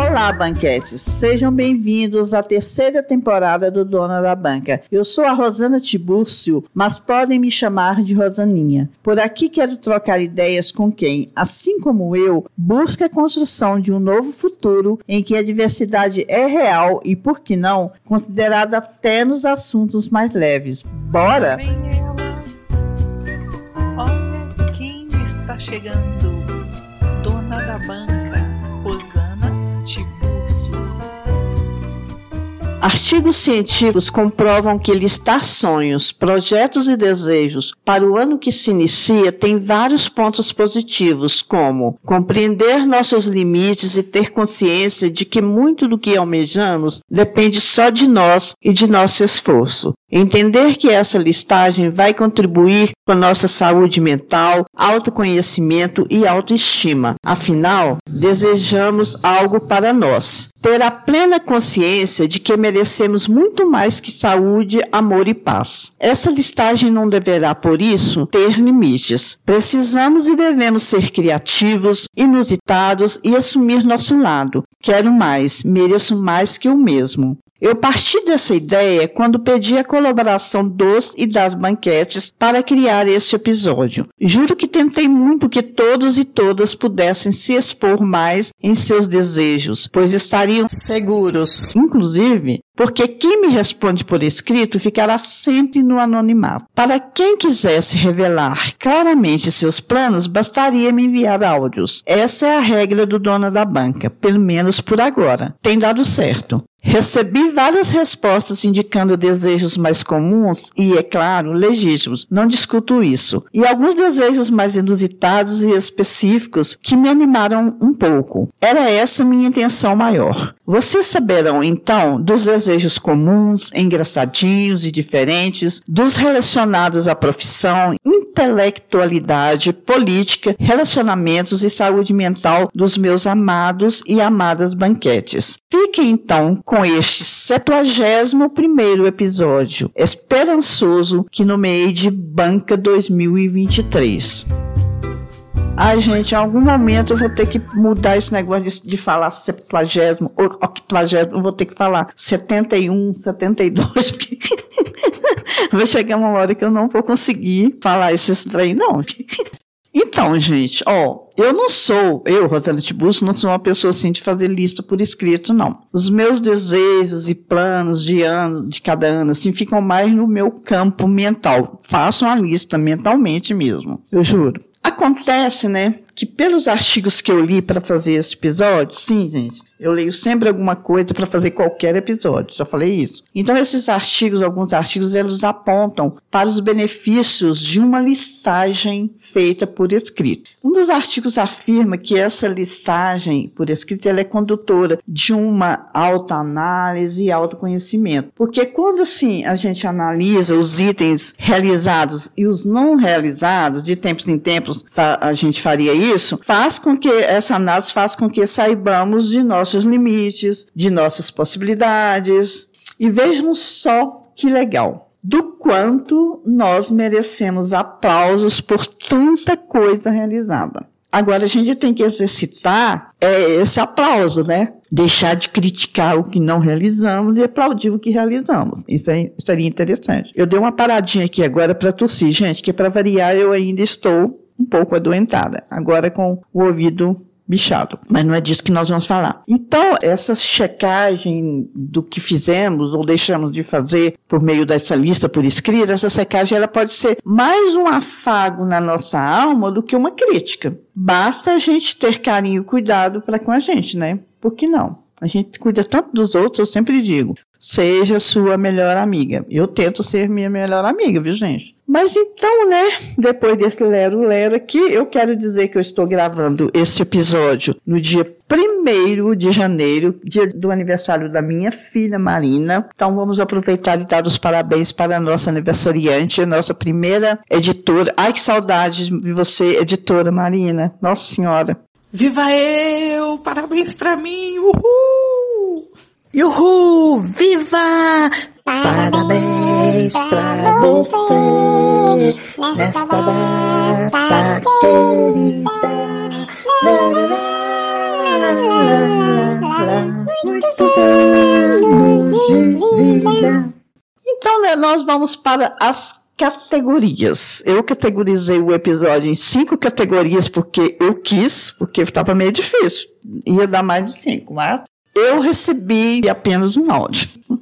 Olá, banquetes! Sejam bem-vindos à terceira temporada do Dona da Banca. Eu sou a Rosana Tibúrcio, mas podem me chamar de Rosaninha. Por aqui quero trocar ideias com quem, assim como eu, busca a construção de um novo futuro em que a diversidade é real e, por que não, considerada até nos assuntos mais leves. Bora? Olha quem está chegando. Christmas. Artigos científicos comprovam que listar sonhos, projetos e desejos para o ano que se inicia tem vários pontos positivos, como compreender nossos limites e ter consciência de que muito do que almejamos depende só de nós e de nosso esforço. Entender que essa listagem vai contribuir com nossa saúde mental, autoconhecimento e autoestima. Afinal, desejamos algo para nós. Ter a plena consciência de que merecemos muito mais que saúde, amor e paz. Essa listagem não deverá, por isso, ter limites. Precisamos e devemos ser criativos, inusitados e assumir nosso lado. Quero mais, mereço mais que o mesmo. Eu parti dessa ideia quando pedi a colaboração dos e das banquetes para criar este episódio. Juro que tentei muito que todos e todas pudessem se expor mais em seus desejos, pois estariam seguros. Inclusive, porque quem me responde por escrito ficará sempre no anonimato. Para quem quisesse revelar claramente seus planos, bastaria me enviar áudios. Essa é a regra do dono da banca, pelo menos por agora. Tem dado certo. Recebi várias respostas indicando desejos mais comuns e, é claro, legítimos, não discuto isso, e alguns desejos mais inusitados e específicos que me animaram um pouco. Era essa minha intenção maior. Vocês saberão, então, dos desejos comuns, engraçadinhos e diferentes, dos relacionados à profissão, intelectualidade, política, relacionamentos e saúde mental dos meus amados e amadas banquetes. Fique então com este 71 primeiro episódio esperançoso que nomeei de Banca 2023. Ai, gente, em algum momento eu vou ter que mudar esse negócio de, de falar septuagésimo ou octagésimo, eu vou ter que falar 71, 72, porque vai chegar uma hora que eu não vou conseguir falar esses trem, não. Então, gente, ó, eu não sou, eu, Rosana Tiburcio, não sou uma pessoa assim de fazer lista por escrito, não. Os meus desejos e planos de ano, de cada ano, assim, ficam mais no meu campo mental. Faço uma lista mentalmente mesmo, eu juro. Acontece, né, que pelos artigos que eu li para fazer esse episódio, sim, gente, eu leio sempre alguma coisa para fazer qualquer episódio, já falei isso. Então, esses artigos, alguns artigos, eles apontam para os benefícios de uma listagem feita por escrito. Um dos artigos afirma que essa listagem por escrito é condutora de uma autoanálise e autoconhecimento. Porque quando, assim, a gente analisa os itens realizados e os não realizados, de tempos em tempos a gente faria isso, faz com que essa análise faz com que saibamos de nós nossos limites, de nossas possibilidades. E vejam só que legal. Do quanto nós merecemos aplausos por tanta coisa realizada. Agora a gente tem que exercitar é, esse aplauso, né? Deixar de criticar o que não realizamos e aplaudir o que realizamos. Isso aí seria interessante. Eu dei uma paradinha aqui agora para tossir, gente, que para variar eu ainda estou um pouco adoentada. Agora com o ouvido bichado. Mas não é disso que nós vamos falar. Então, essa checagem do que fizemos ou deixamos de fazer por meio dessa lista por escrito, essa checagem ela pode ser mais um afago na nossa alma do que uma crítica. Basta a gente ter carinho e cuidado para com a gente, né? Por que não? A gente cuida tanto dos outros, eu sempre digo, seja sua melhor amiga. Eu tento ser minha melhor amiga, viu, gente? Mas então, né, depois desse lero-lero aqui, eu quero dizer que eu estou gravando esse episódio no dia 1 de janeiro, dia do aniversário da minha filha Marina. Então vamos aproveitar e dar os parabéns para a nossa aniversariante, a nossa primeira editora. Ai, que saudade de você, editora Marina. Nossa Senhora. Viva eu! Parabéns para mim! Uhul! Uhul! Viva! Parabéns pra você nesta data querida. muitos anos de vida. Então, nós vamos para as categorias. Eu categorizei o episódio em cinco categorias porque eu quis, porque estava meio difícil. Ia dar mais de cinco, mas eu recebi apenas um áudio.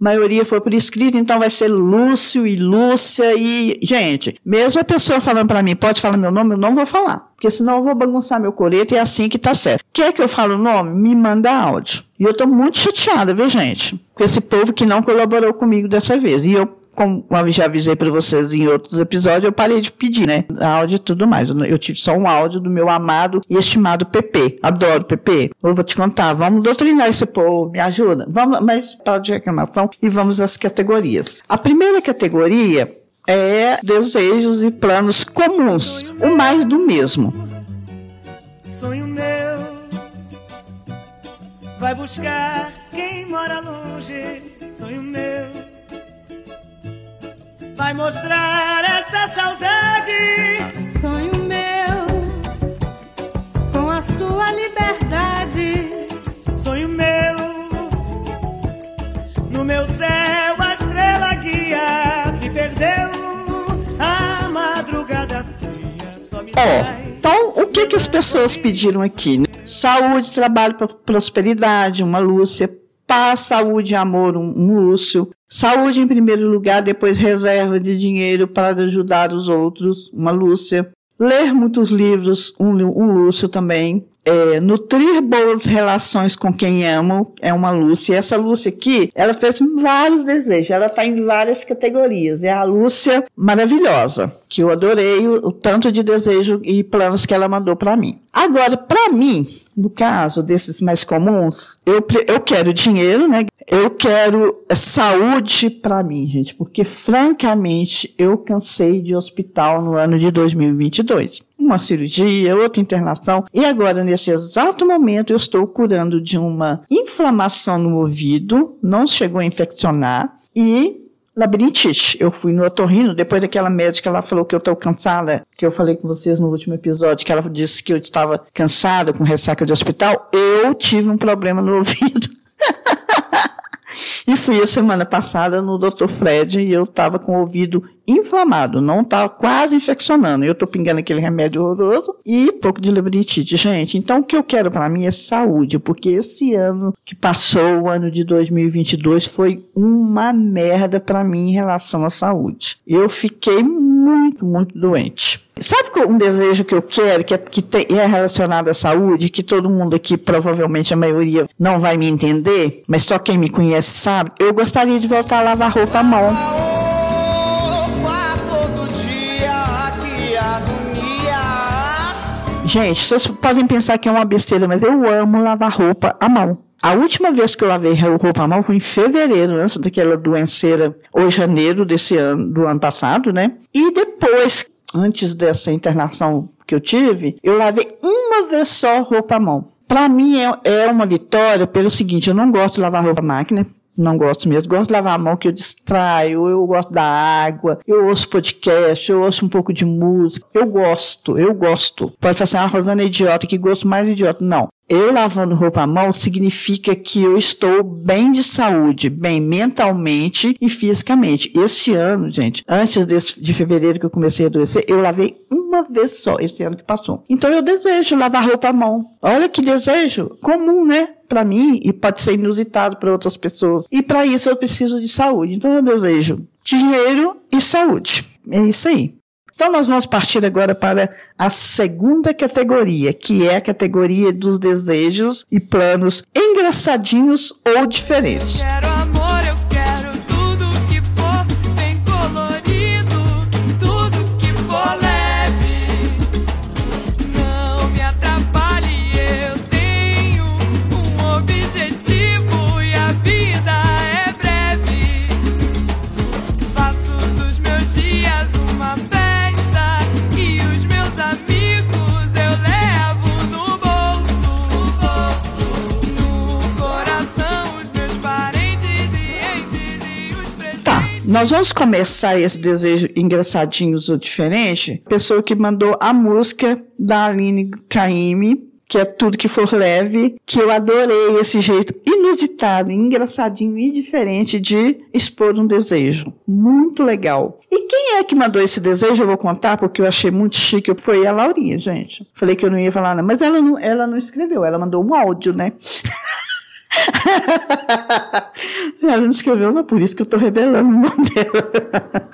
A maioria foi por escrito, então vai ser Lúcio e Lúcia e gente. Mesmo a pessoa falando para mim, pode falar meu nome, eu não vou falar, porque senão eu vou bagunçar meu coreto e é assim que tá certo. Quer que eu fale o nome? Me manda áudio. E eu tô muito chateada, viu, gente? Com esse povo que não colaborou comigo dessa vez. E eu como eu já avisei para vocês em outros episódios, eu parei de pedir, né? Áudio e tudo mais. Eu tive só um áudio do meu amado e estimado PP. Adoro PP. Eu vou te contar. Vamos doutrinar esse povo. Me ajuda. Vamos, mas para de reclamação e vamos às categorias. A primeira categoria é desejos e planos comuns. O mais do mesmo. Sonho meu vai buscar quem mora longe. Sonho meu vai mostrar esta saudade. Sonho meu, com a sua liberdade. Sonho meu, no meu céu a estrela guia se perdeu. A madrugada fria só me é. Então, o que, que as pessoas pediram aqui? Né? Saúde, trabalho, prosperidade, uma Lúcia, paz, saúde e amor, um, um Lúcio, Saúde em primeiro lugar, depois reserva de dinheiro para ajudar os outros, uma Lúcia. Ler muitos livros, um, um Lúcio também. É, nutrir boas relações com quem amo é uma Lúcia. Essa Lúcia aqui, ela fez vários desejos, ela está em várias categorias. É a Lúcia maravilhosa, que eu adorei o, o tanto de desejo e planos que ela mandou para mim. Agora, para mim, no caso desses mais comuns, eu, eu quero dinheiro, né? Eu quero saúde para mim, gente, porque francamente eu cansei de hospital no ano de 2022. Uma cirurgia, outra internação, e agora nesse exato momento eu estou curando de uma inflamação no ouvido, não chegou a infeccionar, e labirintite. Eu fui no otorrino, depois daquela médica, ela falou que eu estou cansada, que eu falei com vocês no último episódio, que ela disse que eu estava cansada com ressaca de hospital. Eu tive um problema no ouvido. e fui a semana passada no Dr. Fred e eu estava com o ouvido inflamado, não tá quase infeccionando. Eu tô pingando aquele remédio horroroso e pouco de labirintite, gente. Então o que eu quero para mim é saúde, porque esse ano que passou, o ano de 2022, foi uma merda para mim em relação à saúde. Eu fiquei muito, muito doente. Sabe um desejo que eu quero, que, é, que tem, é relacionado à saúde, que todo mundo aqui, provavelmente a maioria, não vai me entender, mas só quem me conhece sabe? Eu gostaria de voltar a lavar roupa à mão. Gente, vocês podem pensar que é uma besteira, mas eu amo lavar roupa à mão. A última vez que eu lavei roupa à mão foi em fevereiro, antes daquela doenceira, ou janeiro desse ano, do ano passado, né? E depois, antes dessa internação que eu tive, eu lavei uma vez só roupa à mão. Para mim é, é uma vitória pelo seguinte, eu não gosto de lavar roupa à máquina, não gosto mesmo. Gosto de lavar a mão que eu distraio, eu gosto da água, eu ouço podcast, eu ouço um pouco de música. Eu gosto, eu gosto. Pode falar assim, ah, Rosana é idiota, que gosto mais idiota. Não. Eu lavando roupa à mão significa que eu estou bem de saúde, bem mentalmente e fisicamente. Esse ano, gente, antes desse, de fevereiro que eu comecei a adoecer, eu lavei uma vez só, esse ano que passou. Então eu desejo lavar roupa à mão. Olha que desejo comum, né? para mim e pode ser inusitado para outras pessoas. E para isso eu preciso de saúde. Então eu desejo dinheiro e saúde. É isso aí. Então nós vamos partir agora para a segunda categoria, que é a categoria dos desejos e planos engraçadinhos ou diferentes. Nós vamos começar esse desejo engraçadinhos ou diferente. Pessoa que mandou a música da Aline Caime, que é tudo que for leve, que eu adorei esse jeito inusitado, engraçadinho e diferente de expor um desejo. Muito legal. E quem é que mandou esse desejo? Eu vou contar, porque eu achei muito chique. Foi a Laurinha, gente. Falei que eu não ia falar, nada, mas ela não, ela não escreveu, ela mandou um áudio, né? ela não escreveu, não por isso que eu estou revelando o nome dela.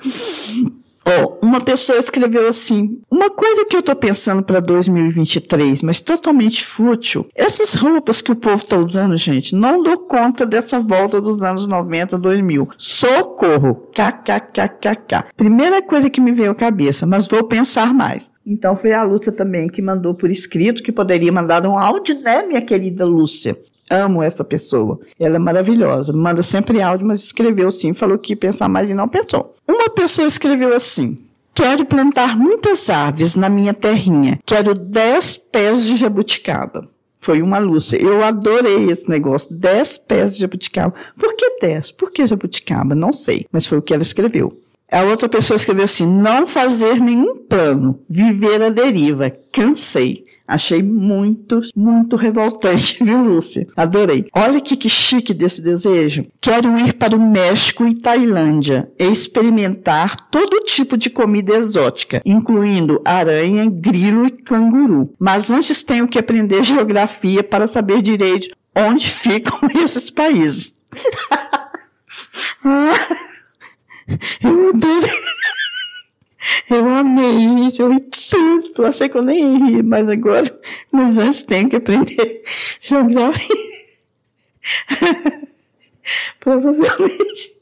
Oh, uma pessoa escreveu assim: uma coisa que eu estou pensando para 2023, mas totalmente fútil. Essas roupas que o povo está usando, gente, não dou conta dessa volta dos anos 90, 2000. Socorro! KKKKK. Primeira coisa que me veio à cabeça, mas vou pensar mais. Então foi a Lúcia também que mandou por escrito, que poderia mandar um áudio, né, minha querida Lúcia? Amo essa pessoa. Ela é maravilhosa. Manda sempre áudio, mas escreveu sim. Falou que pensar mais e não pensou. Uma pessoa escreveu assim: Quero plantar muitas árvores na minha terrinha. Quero 10 pés de jabuticaba. Foi uma Lúcia. Eu adorei esse negócio. 10 pés de jabuticaba. Por que 10? Por que jabuticaba? Não sei. Mas foi o que ela escreveu. A outra pessoa escreveu assim: não fazer nenhum plano, viver a deriva. Cansei. Achei muito, muito revoltante, viu, Lúcia? Adorei. Olha que, que chique desse desejo. Quero ir para o México e Tailândia e experimentar todo tipo de comida exótica, incluindo aranha, grilo e canguru. Mas antes tenho que aprender geografia para saber direito onde ficam esses países. eu adorei. Eu amei, gente, eu ri tanto. Achei que eu nem ri, mas agora, mas antes tenho que aprender geografia. provavelmente,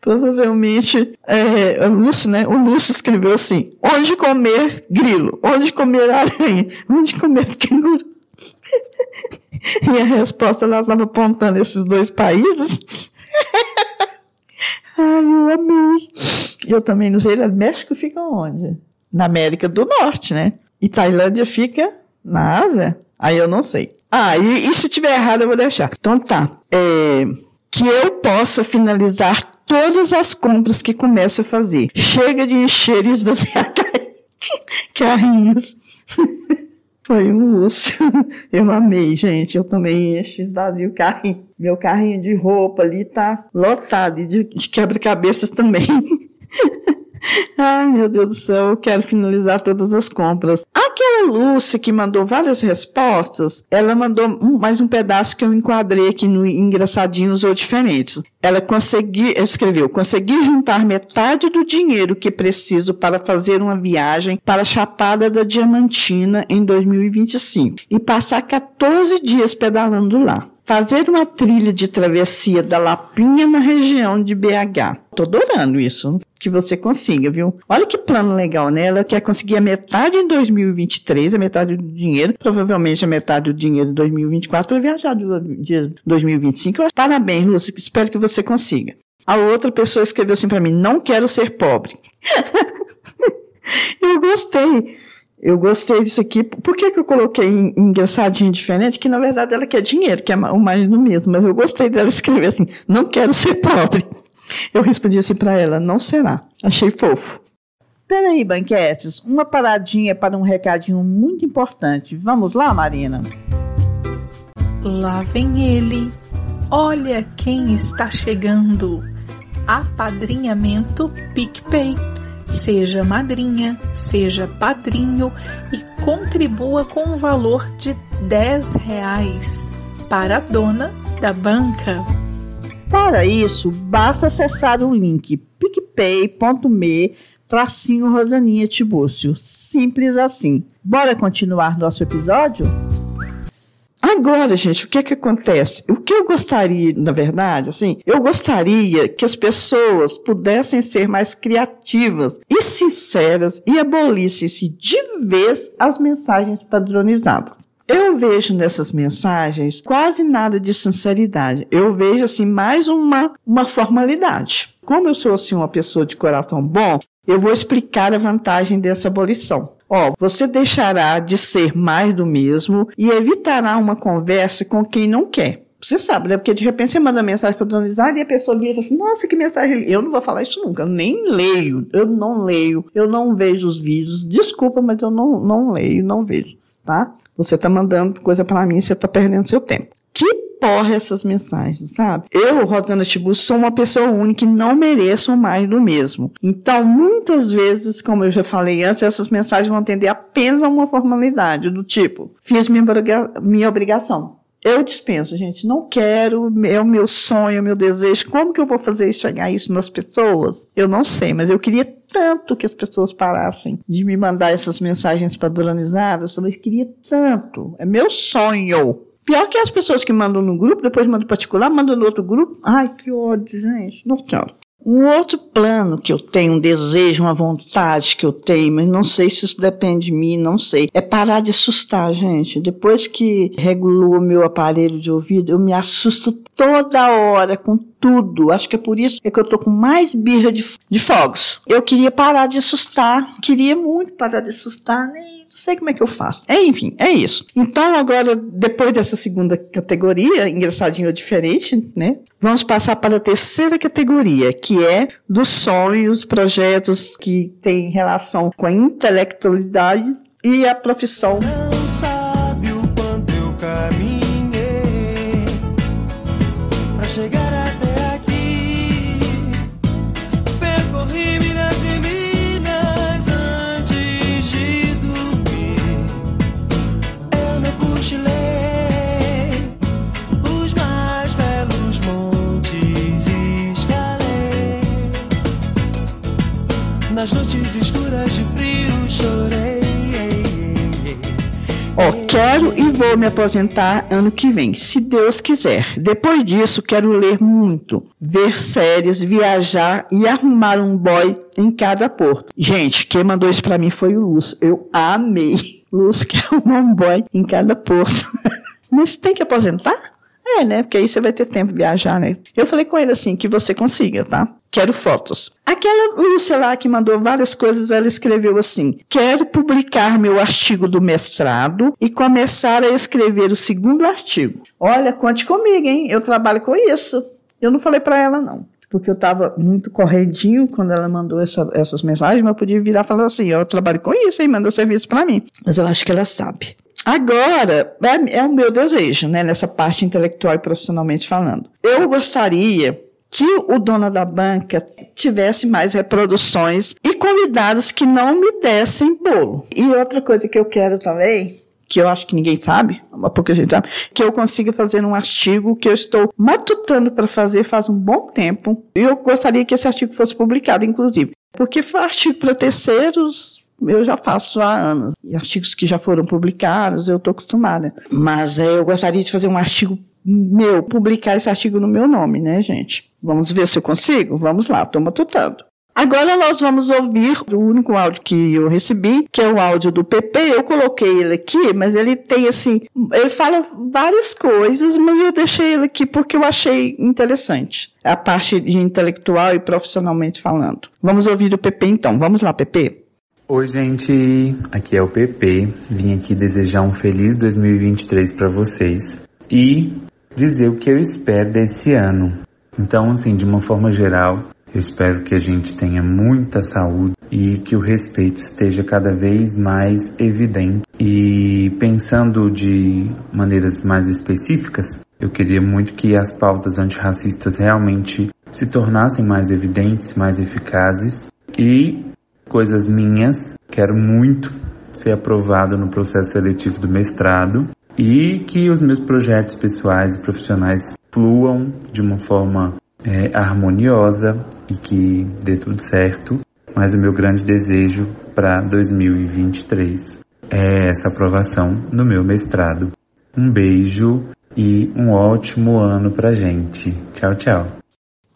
provavelmente, é, o Lúcio, né? O Lúcio escreveu assim: onde comer grilo, onde comer aranha, onde comer canguru. e a resposta ela estava apontando esses dois países. Ai, eu amei. Eu também não sei. México fica onde? Na América do Norte, né? E Tailândia fica na Ásia? Aí eu não sei. Ah, e, e se tiver errado eu vou deixar. Então tá. É, que eu possa finalizar todas as compras que começo a fazer. Chega de encher e esvaziar carrinhos. Foi um urso. Eu amei, gente. Eu também encho, esvazio o carrinho. Meu carrinho de roupa ali tá lotado de, de quebra-cabeças também. Ai, meu Deus do céu, eu quero finalizar todas as compras. Aquela Lúcia que mandou várias respostas, ela mandou mais um pedaço que eu enquadrei aqui no Engraçadinhos ou Diferentes. Ela conseguiu, escreveu, consegui juntar metade do dinheiro que preciso para fazer uma viagem para a Chapada da Diamantina em 2025 e passar 14 dias pedalando lá fazer uma trilha de travessia da Lapinha na região de BH. Tô adorando isso, que você consiga, viu? Olha que plano legal, né? Ela quer conseguir a metade em 2023, a metade do dinheiro, provavelmente a metade do dinheiro em 2024 para viajar de 2025. Parabéns, Lúcia, espero que você consiga. A outra pessoa escreveu assim para mim: não quero ser pobre. Eu gostei. Eu gostei disso aqui. Por que, que eu coloquei engraçadinho diferente? Que na verdade ela quer dinheiro, que é o mais do mesmo. Mas eu gostei dela escrever assim: não quero ser pobre. Eu respondi assim para ela: não será. Achei fofo. Peraí, banquetes, uma paradinha para um recadinho muito importante. Vamos lá, Marina? Lá vem ele. Olha quem está chegando. Apadrinhamento PicPay. Seja madrinha, seja padrinho e contribua com o valor de 10 reais para a dona da banca. Para isso, basta acessar o link picpay.me tracinho Rosaninha Tibúrcio. Simples assim. Bora continuar nosso episódio? Agora, gente, o que é que acontece? O que eu gostaria, na verdade, assim, eu gostaria que as pessoas pudessem ser mais criativas e sinceras e abolissem-se de vez as mensagens padronizadas. Eu vejo nessas mensagens quase nada de sinceridade. Eu vejo assim mais uma, uma formalidade. Como eu sou assim uma pessoa de coração bom, eu vou explicar a vantagem dessa abolição. Ó, você deixará de ser mais do mesmo e evitará uma conversa com quem não quer. Você sabe, né? Porque de repente você manda mensagem padronizada e a pessoa vira assim, nossa, que mensagem. Eu não vou falar isso nunca, eu nem leio, eu não leio, eu não vejo os vídeos. Desculpa, mas eu não, não leio, não vejo. tá? Você está mandando coisa para mim, você está perdendo seu tempo. Que porra essas mensagens, sabe? Eu, Rosana Tibu, sou uma pessoa única e não mereço mais do mesmo. Então, muitas vezes, como eu já falei antes, essas mensagens vão atender apenas a uma formalidade, do tipo, fiz minha, minha obrigação. Eu dispenso, gente, não quero, é o meu sonho, é o meu desejo. Como que eu vou fazer chegar isso nas pessoas? Eu não sei, mas eu queria tanto que as pessoas parassem de me mandar essas mensagens padronizadas, mas queria tanto. É meu sonho. Pior que as pessoas que mandam no grupo, depois mandam particular, mandam no outro grupo. Ai, que ódio, gente. Senhora. Um outro plano que eu tenho, um desejo, uma vontade que eu tenho, mas não sei se isso depende de mim, não sei, é parar de assustar, gente. Depois que regulou o meu aparelho de ouvido, eu me assusto toda hora com tudo. Acho que é por isso que eu tô com mais birra de, de fogos. Eu queria parar de assustar, queria muito parar de assustar, nem sei como é que eu faço. É, enfim, é isso. Então, agora, depois dessa segunda categoria, engraçadinho ou diferente, né? Vamos passar para a terceira categoria, que é dos sonhos, projetos que têm relação com a intelectualidade e a profissão. Quero e vou me aposentar ano que vem, se Deus quiser. Depois disso, quero ler muito, ver séries, viajar e arrumar um boy em cada porto. Gente, quem mandou isso para mim foi o Lúcio. Eu amei. Lúcio quer arrumar um boy em cada porto. Mas tem que aposentar? É, né? Porque aí você vai ter tempo de viajar, né? Eu falei com ele assim, que você consiga, tá? Quero fotos. Aquela Lúcia lá que mandou várias coisas, ela escreveu assim: Quero publicar meu artigo do mestrado e começar a escrever o segundo artigo. Olha, conte comigo, hein? Eu trabalho com isso. Eu não falei para ela, não porque eu estava muito corredinho quando ela mandou essa, essas mensagens, mas eu podia virar e falar assim: eu trabalho com isso e manda serviço para mim. Mas eu acho que ela sabe. Agora, é, é o meu desejo, né, nessa parte intelectual e profissionalmente falando. Eu gostaria que o dono da banca tivesse mais reproduções e convidados que não me dessem bolo. E outra coisa que eu quero também, que eu acho que ninguém sabe, uma pouca gente sabe, que eu consiga fazer um artigo que eu estou matutando para fazer faz um bom tempo. E eu gostaria que esse artigo fosse publicado, inclusive. Porque artigo para terceiros, eu já faço há anos. E artigos que já foram publicados, eu estou acostumada. Mas é, eu gostaria de fazer um artigo meu, publicar esse artigo no meu nome, né, gente? Vamos ver se eu consigo? Vamos lá, estou matutando. Agora nós vamos ouvir o único áudio que eu recebi, que é o áudio do PP. Eu coloquei ele aqui, mas ele tem assim, ele fala várias coisas, mas eu deixei ele aqui porque eu achei interessante a parte de intelectual e profissionalmente falando. Vamos ouvir o PP então. Vamos lá, PP. Oi, gente, aqui é o PP. Vim aqui desejar um feliz 2023 para vocês e dizer o que eu espero desse ano. Então, assim, de uma forma geral, eu espero que a gente tenha muita saúde e que o respeito esteja cada vez mais evidente. E pensando de maneiras mais específicas, eu queria muito que as pautas antirracistas realmente se tornassem mais evidentes, mais eficazes e coisas minhas. Quero muito ser aprovado no processo seletivo do mestrado e que os meus projetos pessoais e profissionais fluam de uma forma é, harmoniosa e que dê tudo certo. Mas o meu grande desejo para 2023 é essa aprovação no meu mestrado. Um beijo e um ótimo ano pra gente. Tchau, tchau.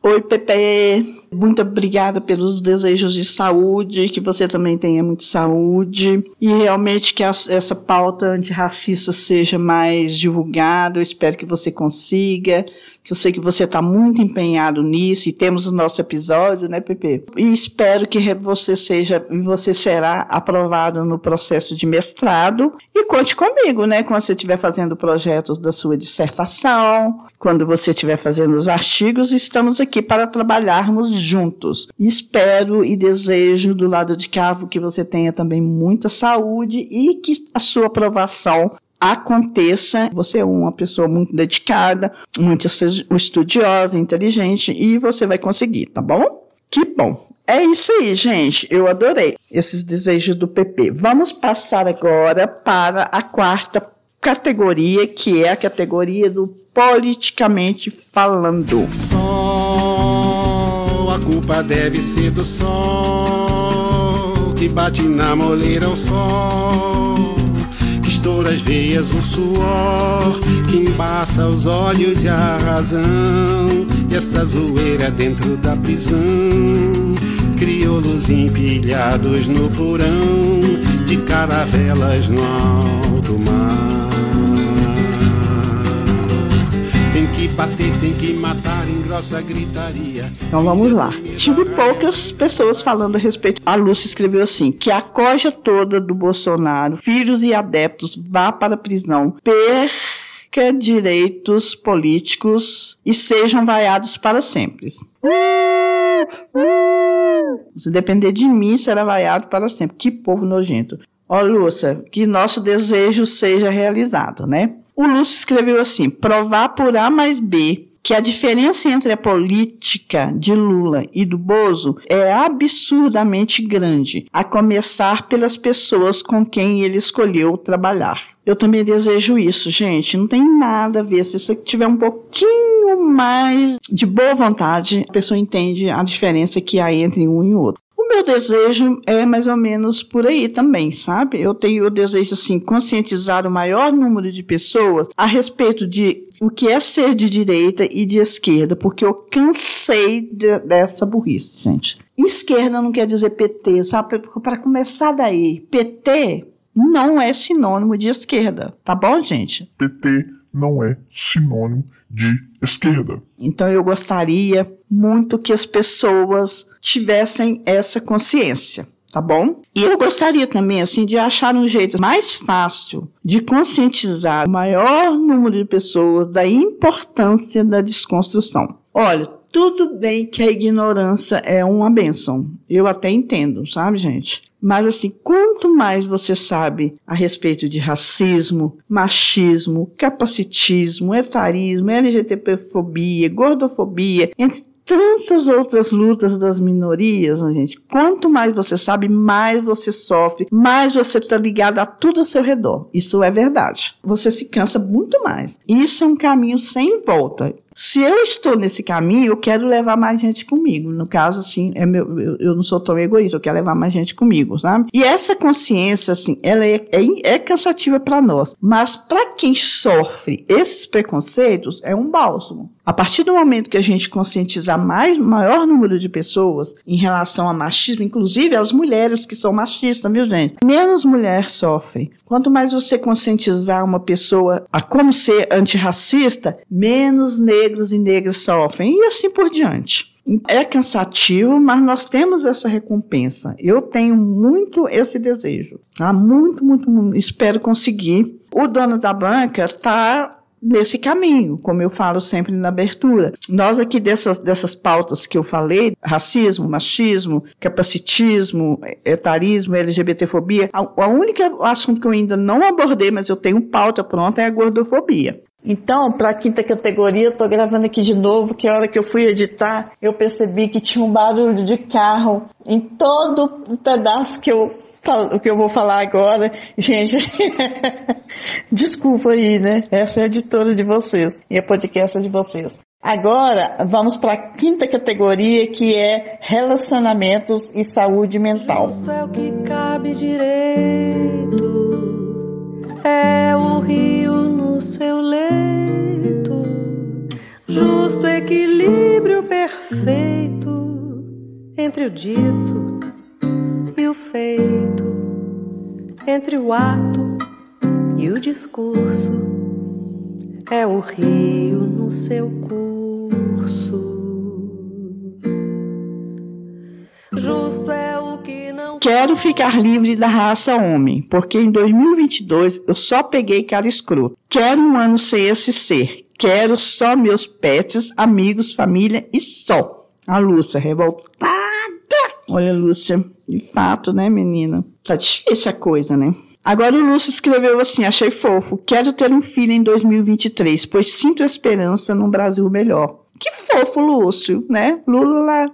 Oi, Pepe. Muito obrigada pelos desejos de saúde, que você também tenha muita saúde e realmente que essa pauta antirracista seja mais divulgada. Eu espero que você consiga que eu sei que você está muito empenhado nisso e temos o nosso episódio, né, Pepe? E espero que você seja e você será aprovado no processo de mestrado e conte comigo, né, quando você estiver fazendo projetos da sua dissertação, quando você estiver fazendo os artigos, estamos aqui para trabalharmos juntos. Espero e desejo do lado de cá que você tenha também muita saúde e que a sua aprovação aconteça. Você é uma pessoa muito dedicada, muito estudiosa, inteligente e você vai conseguir, tá bom? Que bom. É isso aí, gente. Eu adorei esses desejos do PP. Vamos passar agora para a quarta categoria, que é a categoria do politicamente falando. Sol, a culpa deve ser do sol que bate na moleira o sol. Que estoura as veias o suor, que embaça os olhos e a razão. E essa zoeira dentro da prisão crioulos empilhados no porão de caravelas no alto mar. Bater, tem que matar em grossa gritaria. Então vamos lá. Tive poucas pessoas falando a respeito. A Lúcia escreveu assim: que a coja toda do Bolsonaro, filhos e adeptos, vá para a prisão. Perca direitos políticos e sejam vaiados para sempre. Se depender de mim, será vaiado para sempre. Que povo nojento. Ó, Lúcia, que nosso desejo seja realizado, né? O Lúcio escreveu assim: provar por A mais B que a diferença entre a política de Lula e do Bozo é absurdamente grande, a começar pelas pessoas com quem ele escolheu trabalhar. Eu também desejo isso, gente. Não tem nada a ver. Se você tiver um pouquinho mais de boa vontade, a pessoa entende a diferença que há entre um e outro. Meu desejo é mais ou menos por aí também, sabe? Eu tenho o desejo, assim, conscientizar o maior número de pessoas a respeito de o que é ser de direita e de esquerda, porque eu cansei de, dessa burrice, gente. Esquerda não quer dizer PT, sabe? Para começar daí, PT não é sinônimo de esquerda, tá bom, gente? PT não é sinônimo de esquerda. Então eu gostaria muito que as pessoas tivessem essa consciência, tá bom? E eu gostaria também assim de achar um jeito mais fácil de conscientizar o maior número de pessoas da importância da desconstrução. Olha, tudo bem que a ignorância é uma benção. Eu até entendo, sabe, gente? Mas assim, quanto mais você sabe a respeito de racismo, machismo, capacitismo, etarismo, LGTB-fobia, gordofobia, entre tantas outras lutas das minorias, né, gente. Quanto mais você sabe, mais você sofre, mais você está ligado a tudo ao seu redor. Isso é verdade. Você se cansa muito mais. Isso é um caminho sem volta. Se eu estou nesse caminho, eu quero levar mais gente comigo. No caso, assim, é meu, eu, eu não sou tão egoísta, eu quero levar mais gente comigo, sabe? E essa consciência, assim, ela é, é, é cansativa para nós. Mas para quem sofre esses preconceitos, é um bálsamo. A partir do momento que a gente conscientizar mais, maior número de pessoas em relação a machismo, inclusive as mulheres que são machistas, viu gente? Menos mulher sofre. Quanto mais você conscientizar uma pessoa a como ser antirracista, menos negros e negras sofrem. E assim por diante. É cansativo, mas nós temos essa recompensa. Eu tenho muito esse desejo, tá? Muito, muito, muito. Espero conseguir. O dono da banca está nesse caminho, como eu falo sempre na abertura. Nós aqui dessas, dessas pautas que eu falei, racismo, machismo, capacitismo, etarismo, LGBTfobia, a, a única assunto que eu ainda não abordei, mas eu tenho pauta pronta, é a gordofobia. Então, para a quinta categoria, eu estou gravando aqui de novo, que a hora que eu fui editar, eu percebi que tinha um barulho de carro em todo o pedaço que eu o que eu vou falar agora, gente, desculpa aí, né? Essa é a editora de vocês e a podcast de vocês. Agora, vamos para a quinta categoria, que é relacionamentos e saúde mental. Justo é o que cabe direito, é o rio no seu leito, justo equilíbrio perfeito entre o dito e o feito, entre o ato e o discurso, é o rio no seu curso. Justo é. Quero ficar livre da raça homem, porque em 2022 eu só peguei cara escroto. Quero um ano sem esse ser. Quero só meus pets, amigos, família e só. A Lúcia, revoltada. Olha, Lúcia, de fato, né, menina? Tá difícil a coisa, né? Agora o Lúcio escreveu assim: achei fofo. Quero ter um filho em 2023, pois sinto esperança num Brasil melhor. Que fofo, Lúcio, né? Lula.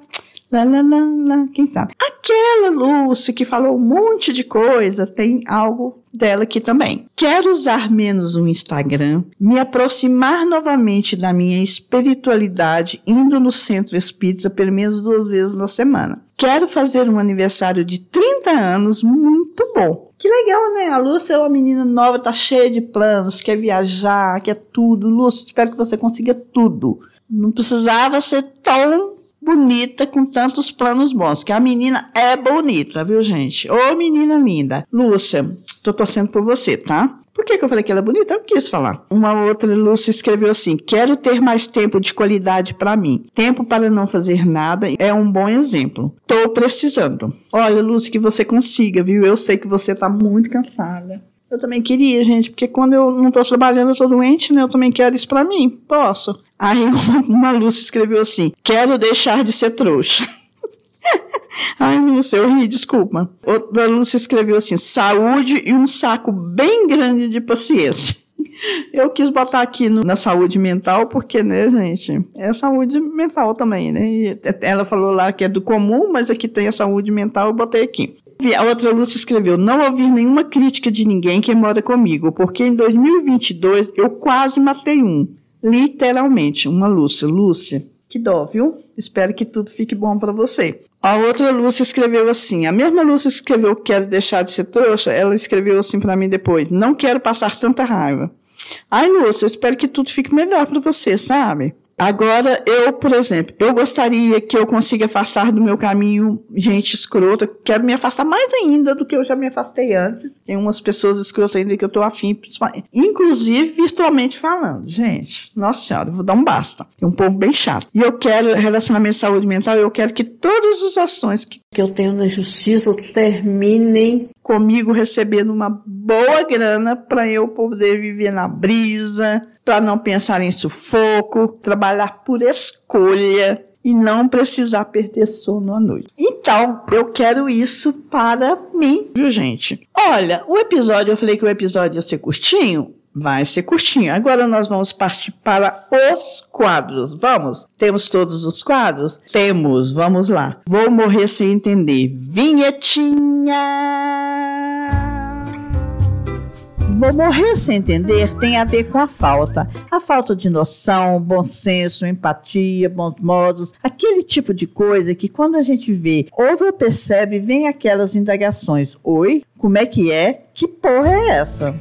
Lá, lá, lá, lá, quem sabe? Aquela Lúcia que falou um monte de coisa, tem algo dela aqui também. Quero usar menos o Instagram, me aproximar novamente da minha espiritualidade, indo no centro espírita pelo menos duas vezes na semana. Quero fazer um aniversário de 30 anos muito bom. Que legal, né? A Lúcia é uma menina nova, tá cheia de planos, quer viajar, quer tudo. Lúcia, espero que você consiga tudo. Não precisava ser tão bonita com tantos planos bons, que a menina é bonita, viu, gente? Ô, menina linda. Lúcia, tô torcendo por você, tá? Por que, que eu falei que ela é bonita? Eu quis falar. Uma outra Lúcia escreveu assim: Quero ter mais tempo de qualidade para mim. Tempo para não fazer nada é um bom exemplo. Tô precisando. Olha, Lúcia, que você consiga, viu? Eu sei que você tá muito cansada. Eu também queria, gente, porque quando eu não tô trabalhando, eu tô doente, né? Eu também quero isso pra mim. Posso. Aí uma Lúcia escreveu assim: Quero deixar de ser trouxa. Ai, Lúcia, eu ri, desculpa. Outra Lúcia escreveu assim: saúde e um saco bem grande de paciência. Eu quis botar aqui no, na saúde mental, porque, né, gente, é saúde mental também, né? E ela falou lá que é do comum, mas aqui tem a saúde mental, eu botei aqui. A outra Lúcia escreveu: Não ouvir nenhuma crítica de ninguém que mora comigo, porque em 2022 eu quase matei um. Literalmente, uma Lúcia. Lúcia, que dó, viu? Espero que tudo fique bom para você. A outra Lúcia escreveu assim: a mesma Lúcia escreveu que quero deixar de ser trouxa, ela escreveu assim para mim depois: não quero passar tanta raiva. Ai, Lúcia, eu espero que tudo fique melhor para você, sabe? Agora, eu, por exemplo, eu gostaria que eu consiga afastar do meu caminho gente escrota. Quero me afastar mais ainda do que eu já me afastei antes. Tem umas pessoas escrotas ainda que eu tô afim, inclusive virtualmente falando. Gente, nossa senhora, vou dar um basta. É um povo bem chato. E eu quero, relacionamento de saúde mental, eu quero que todas as ações que, que eu tenho na justiça terminem comigo recebendo uma boa grana para eu poder viver na brisa, para não pensar em sufoco, trabalhar por escolha e não precisar perder sono à noite. Então, eu quero isso para mim, viu, gente? Olha, o episódio, eu falei que o episódio ia ser curtinho, vai ser curtinho. Agora nós vamos partir para os quadros. Vamos? Temos todos os quadros? Temos, vamos lá. Vou morrer sem entender. Vinhetinha! Vou morrer sem entender tem a ver com a falta. A falta de noção, bom senso, empatia, bons modos, aquele tipo de coisa que quando a gente vê, ouve ou percebe, vem aquelas indagações. Oi, como é que é? Que porra é essa?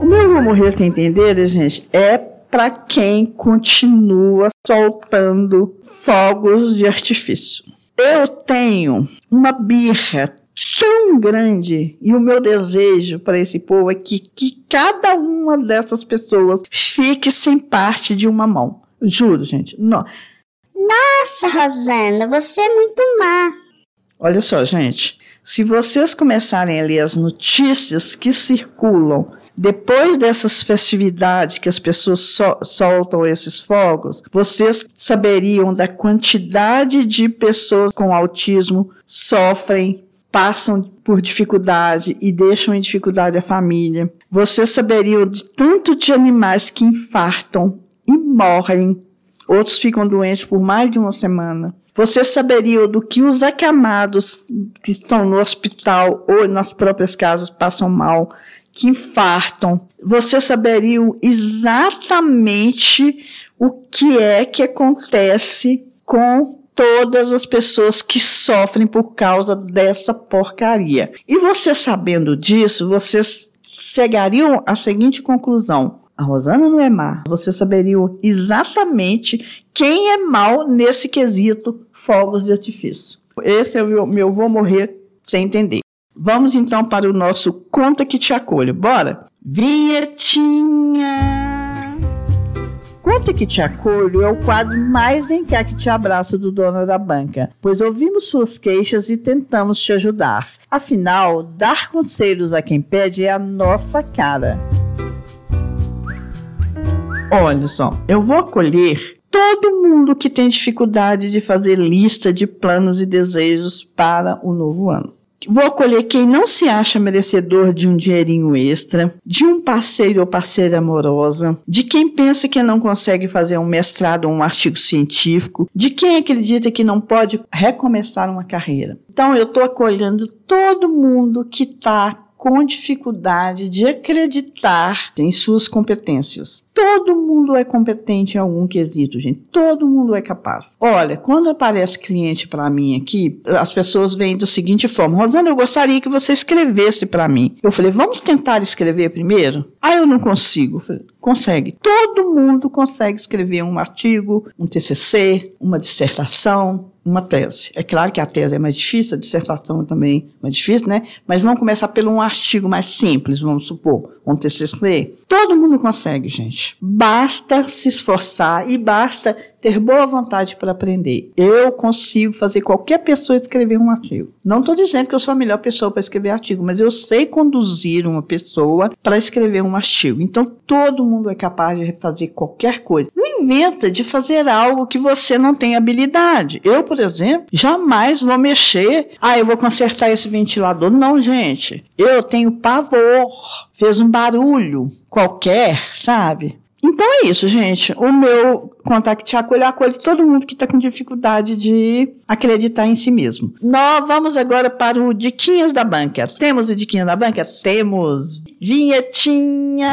O meu vou morrer sem entender, gente, é para quem continua soltando fogos de artifício. Eu tenho uma birra tão grande e o meu desejo para esse povo é que, que cada uma dessas pessoas fique sem parte de uma mão. Juro, gente. Não. Nossa, Rosana, você é muito má. Olha só, gente. Se vocês começarem a ler as notícias que circulam depois dessas festividades que as pessoas so soltam esses fogos, vocês saberiam da quantidade de pessoas com autismo sofrem passam por dificuldade e deixam em dificuldade a família. Vocês saberiam de tanto de animais que infartam e morrem, outros ficam doentes por mais de uma semana. Vocês saberiam do que os acamados que estão no hospital ou nas próprias casas passam mal, que infartam. Vocês saberiam exatamente o que é que acontece com todas as pessoas que sofrem por causa dessa porcaria. E você sabendo disso, vocês chegariam à seguinte conclusão: a Rosana não é má. Você saberia exatamente quem é mal nesse quesito fogos de artifício. Esse é o meu, meu vou morrer sem entender. Vamos então para o nosso Conta que te acolho. Bora? Vinhetinha! Conta que te acolho é o quadro mais vem cá que te abraço do dono da banca, pois ouvimos suas queixas e tentamos te ajudar. Afinal, dar conselhos a quem pede é a nossa cara. Olha só, eu vou acolher todo mundo que tem dificuldade de fazer lista de planos e desejos para o novo ano. Vou acolher quem não se acha merecedor de um dinheirinho extra, de um parceiro ou parceira amorosa, de quem pensa que não consegue fazer um mestrado ou um artigo científico, de quem acredita que não pode recomeçar uma carreira. Então, eu estou acolhendo todo mundo que está com dificuldade de acreditar em suas competências. Todo mundo é competente em algum quesito, gente. Todo mundo é capaz. Olha, quando aparece cliente para mim aqui, as pessoas vêm da seguinte forma: Rosana, eu gostaria que você escrevesse para mim. Eu falei, vamos tentar escrever primeiro? Ah, eu não consigo. Eu falei, consegue. Todo mundo consegue escrever um artigo, um TCC, uma dissertação, uma tese. É claro que a tese é mais difícil, a dissertação também é mais difícil, né? Mas vamos começar pelo um artigo mais simples, vamos supor, um TCC. Todo mundo consegue, gente. Basta se esforçar e basta ter boa vontade para aprender. Eu consigo fazer qualquer pessoa escrever um artigo. Não estou dizendo que eu sou a melhor pessoa para escrever artigo, mas eu sei conduzir uma pessoa para escrever um artigo. Então todo mundo é capaz de fazer qualquer coisa. Não inventa de fazer algo que você não tem habilidade. Eu, por exemplo, jamais vou mexer. Ah, eu vou consertar esse ventilador. Não, gente. Eu tenho pavor. Fez um barulho qualquer, sabe? Então é isso, gente. O meu contact acolhe, acolhe todo mundo que está com dificuldade de acreditar em si mesmo. Nós vamos agora para o Diquinhas da Banca. Temos o Diquinhas da Banca? Temos. Vinhetinha.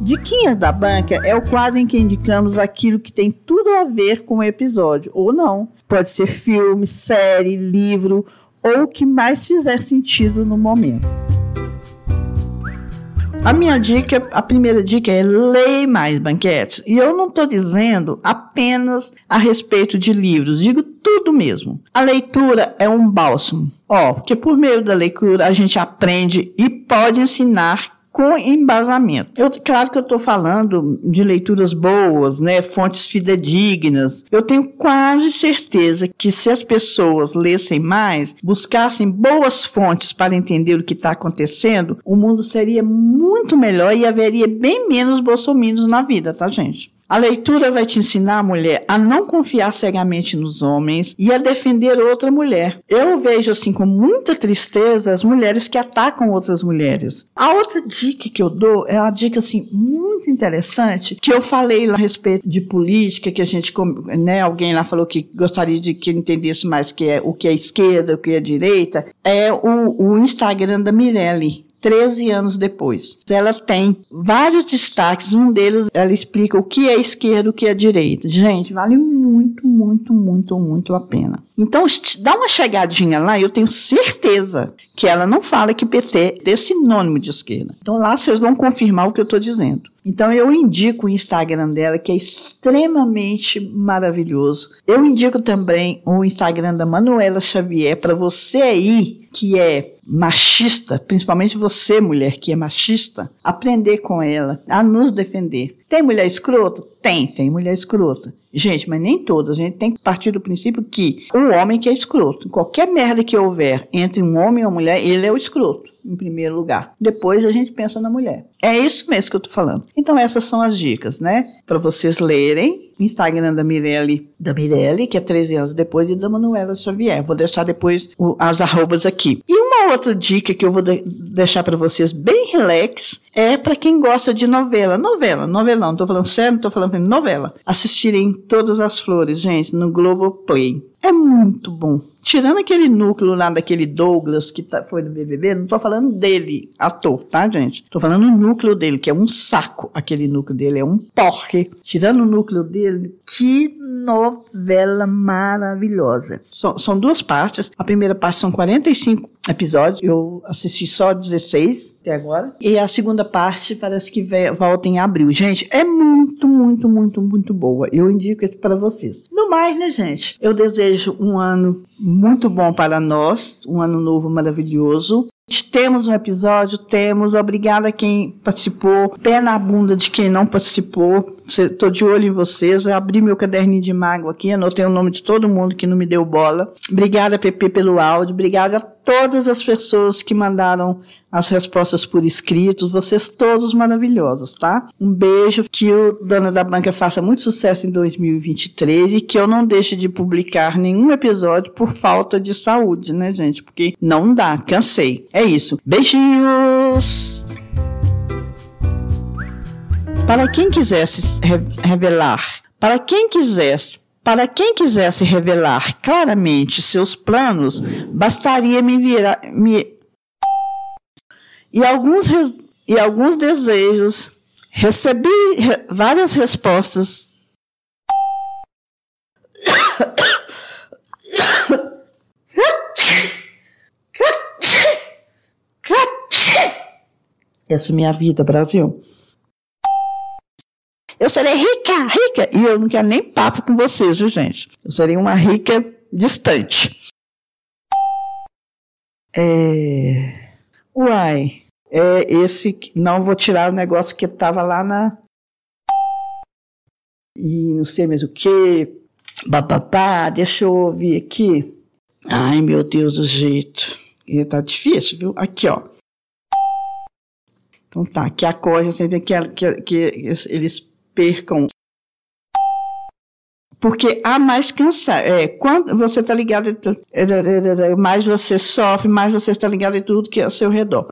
Diquinhas da Banca é o quadro em que indicamos aquilo que tem tudo a ver com o episódio, ou não. Pode ser filme, série, livro, ou o que mais fizer sentido no momento. A minha dica, a primeira dica é leia mais banquetes. E eu não estou dizendo apenas a respeito de livros, digo tudo mesmo. A leitura é um bálsamo. Ó, porque por meio da leitura a gente aprende e pode ensinar com embasamento. Eu, claro que eu estou falando de leituras boas, né, fontes fidedignas. Eu tenho quase certeza que se as pessoas lessem mais, buscassem boas fontes para entender o que está acontecendo, o mundo seria muito melhor e haveria bem menos bolsominions na vida, tá, gente? A leitura vai te ensinar, mulher, a não confiar cegamente nos homens e a defender outra mulher. Eu vejo assim com muita tristeza as mulheres que atacam outras mulheres. A outra dica que eu dou é uma dica assim muito interessante que eu falei lá a respeito de política que a gente, né, alguém lá falou que gostaria de que entendesse mais que é o que é esquerda, o que é direita, é o, o Instagram da Mirelle. 13 anos depois. Ela tem vários destaques, um deles ela explica o que é esquerda, o que é direita. Gente, vale muito, muito, muito, muito a pena. Então, dá uma chegadinha lá, eu tenho certeza que ela não fala que PT é sinônimo de esquerda. Então, lá vocês vão confirmar o que eu estou dizendo. Então, eu indico o Instagram dela, que é extremamente maravilhoso. Eu indico também o Instagram da Manuela Xavier, para você aí que é machista, principalmente você, mulher que é machista, aprender com ela a nos defender. Tem mulher escrota? Tem, tem mulher escrota. Gente, mas nem todas. A gente tem que partir do princípio que o homem que é escroto. Qualquer merda que houver entre um homem e uma mulher, ele é o escroto, em primeiro lugar. Depois a gente pensa na mulher. É isso mesmo que eu tô falando. Então essas são as dicas, né? Para vocês lerem. Instagram da Mirelle, da Mirelle, que é 13 anos depois, e da Manuela Xavier. Vou deixar depois o, as arrobas aqui. E uma outra dica que eu vou de, deixar para vocês bem relax é para quem gosta de novela. Novela, novela não, tô falando sério, não tô falando novela. Assistirem Todas as Flores, gente, no Globoplay. É muito bom. Tirando aquele núcleo lá daquele Douglas que tá, foi no BBB, não tô falando dele, ator, tá, gente? Tô falando o núcleo dele, que é um saco. Aquele núcleo dele é um porre. Tirando o núcleo dele, que novela maravilhosa. So, são duas partes. A primeira parte são 45 episódios. Eu assisti só 16 até agora. E a segunda parte parece que volta em abril. Gente, é muito, muito, muito, muito boa. Eu indico isso para vocês. Mais, né, gente? Eu desejo um ano muito bom para nós, um ano novo maravilhoso. Temos um episódio, temos. Obrigada a quem participou. Pé na bunda de quem não participou. Estou de olho em vocês. Eu abri meu caderninho de mago aqui, anotei o nome de todo mundo que não me deu bola. Obrigada, Pepe, pelo áudio. Obrigada a todas as pessoas que mandaram as respostas por escritos, vocês todos maravilhosos, tá? Um beijo, que o Dona da Banca faça muito sucesso em 2023 e que eu não deixe de publicar nenhum episódio por falta de saúde, né, gente? Porque não dá, cansei. É isso. Beijinhos! Para quem quiser se revelar, para quem quiser para quem quisesse revelar claramente seus planos, bastaria me, virar, me e alguns, e alguns desejos. Recebi re, várias respostas. Essa é minha vida, Brasil. Eu serei rica, rica. E eu não quero nem papo com vocês, viu, gente? Eu serei uma rica distante. É... Uai, é esse. Não vou tirar o negócio que estava lá na. E não sei mais o que. Bababá, deixa eu ouvir aqui. Ai, meu Deus do jeito. E tá difícil, viu? Aqui, ó. Então tá, que a você tem que, que, que eles percam porque há mais cansaço. É, quando você está ligado, mais você sofre, mais você está ligado em tudo que é ao seu redor.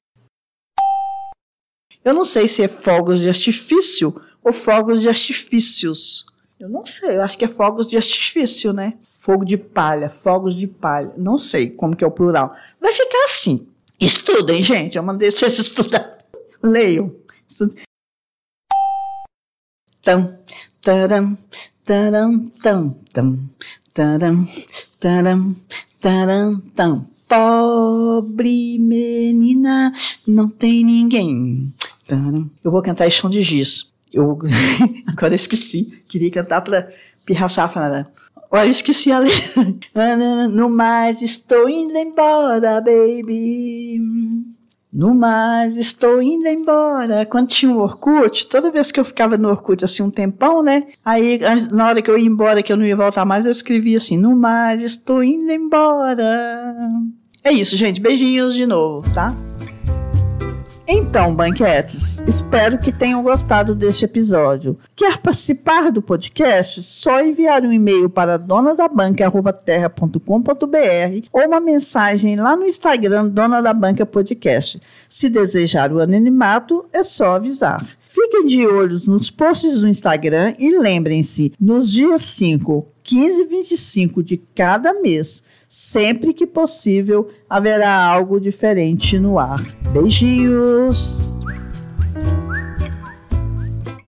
Eu não sei se é fogos de artifício ou fogos de artifícios. Eu não sei, eu acho que é fogos de artifício, né? Fogo de palha, fogos de palha. Não sei como que é o plural. Vai ficar assim. Estudem, gente. Eu mandei vocês estudar. Leiam. Estudem. Tam, taram, Taram, tam, tam, taram, taram, taram, tam. Pobre menina, não tem ninguém. Taram. Eu vou cantar chão de giz. Eu agora eu esqueci. Queria cantar para pirraçar falando. Olha, esqueci a letra. No mais estou indo embora, baby. No mais, estou indo embora. Quando tinha o Orkut, toda vez que eu ficava no Orkut assim um tempão, né? Aí na hora que eu ia embora, que eu não ia voltar mais, eu escrevia assim: No mais, estou indo embora. É isso, gente. Beijinhos de novo, tá? Então, banquetes, espero que tenham gostado deste episódio. Quer participar do podcast? Só enviar um e-mail para donadabanca.terra.com.br ou uma mensagem lá no Instagram Dona da Banca Podcast. Se desejar o anonimato, é só avisar. Fiquem de olhos nos posts do Instagram e lembrem-se, nos dias 5, 15 e 25 de cada mês, sempre que possível, haverá algo diferente no ar. Beijinhos!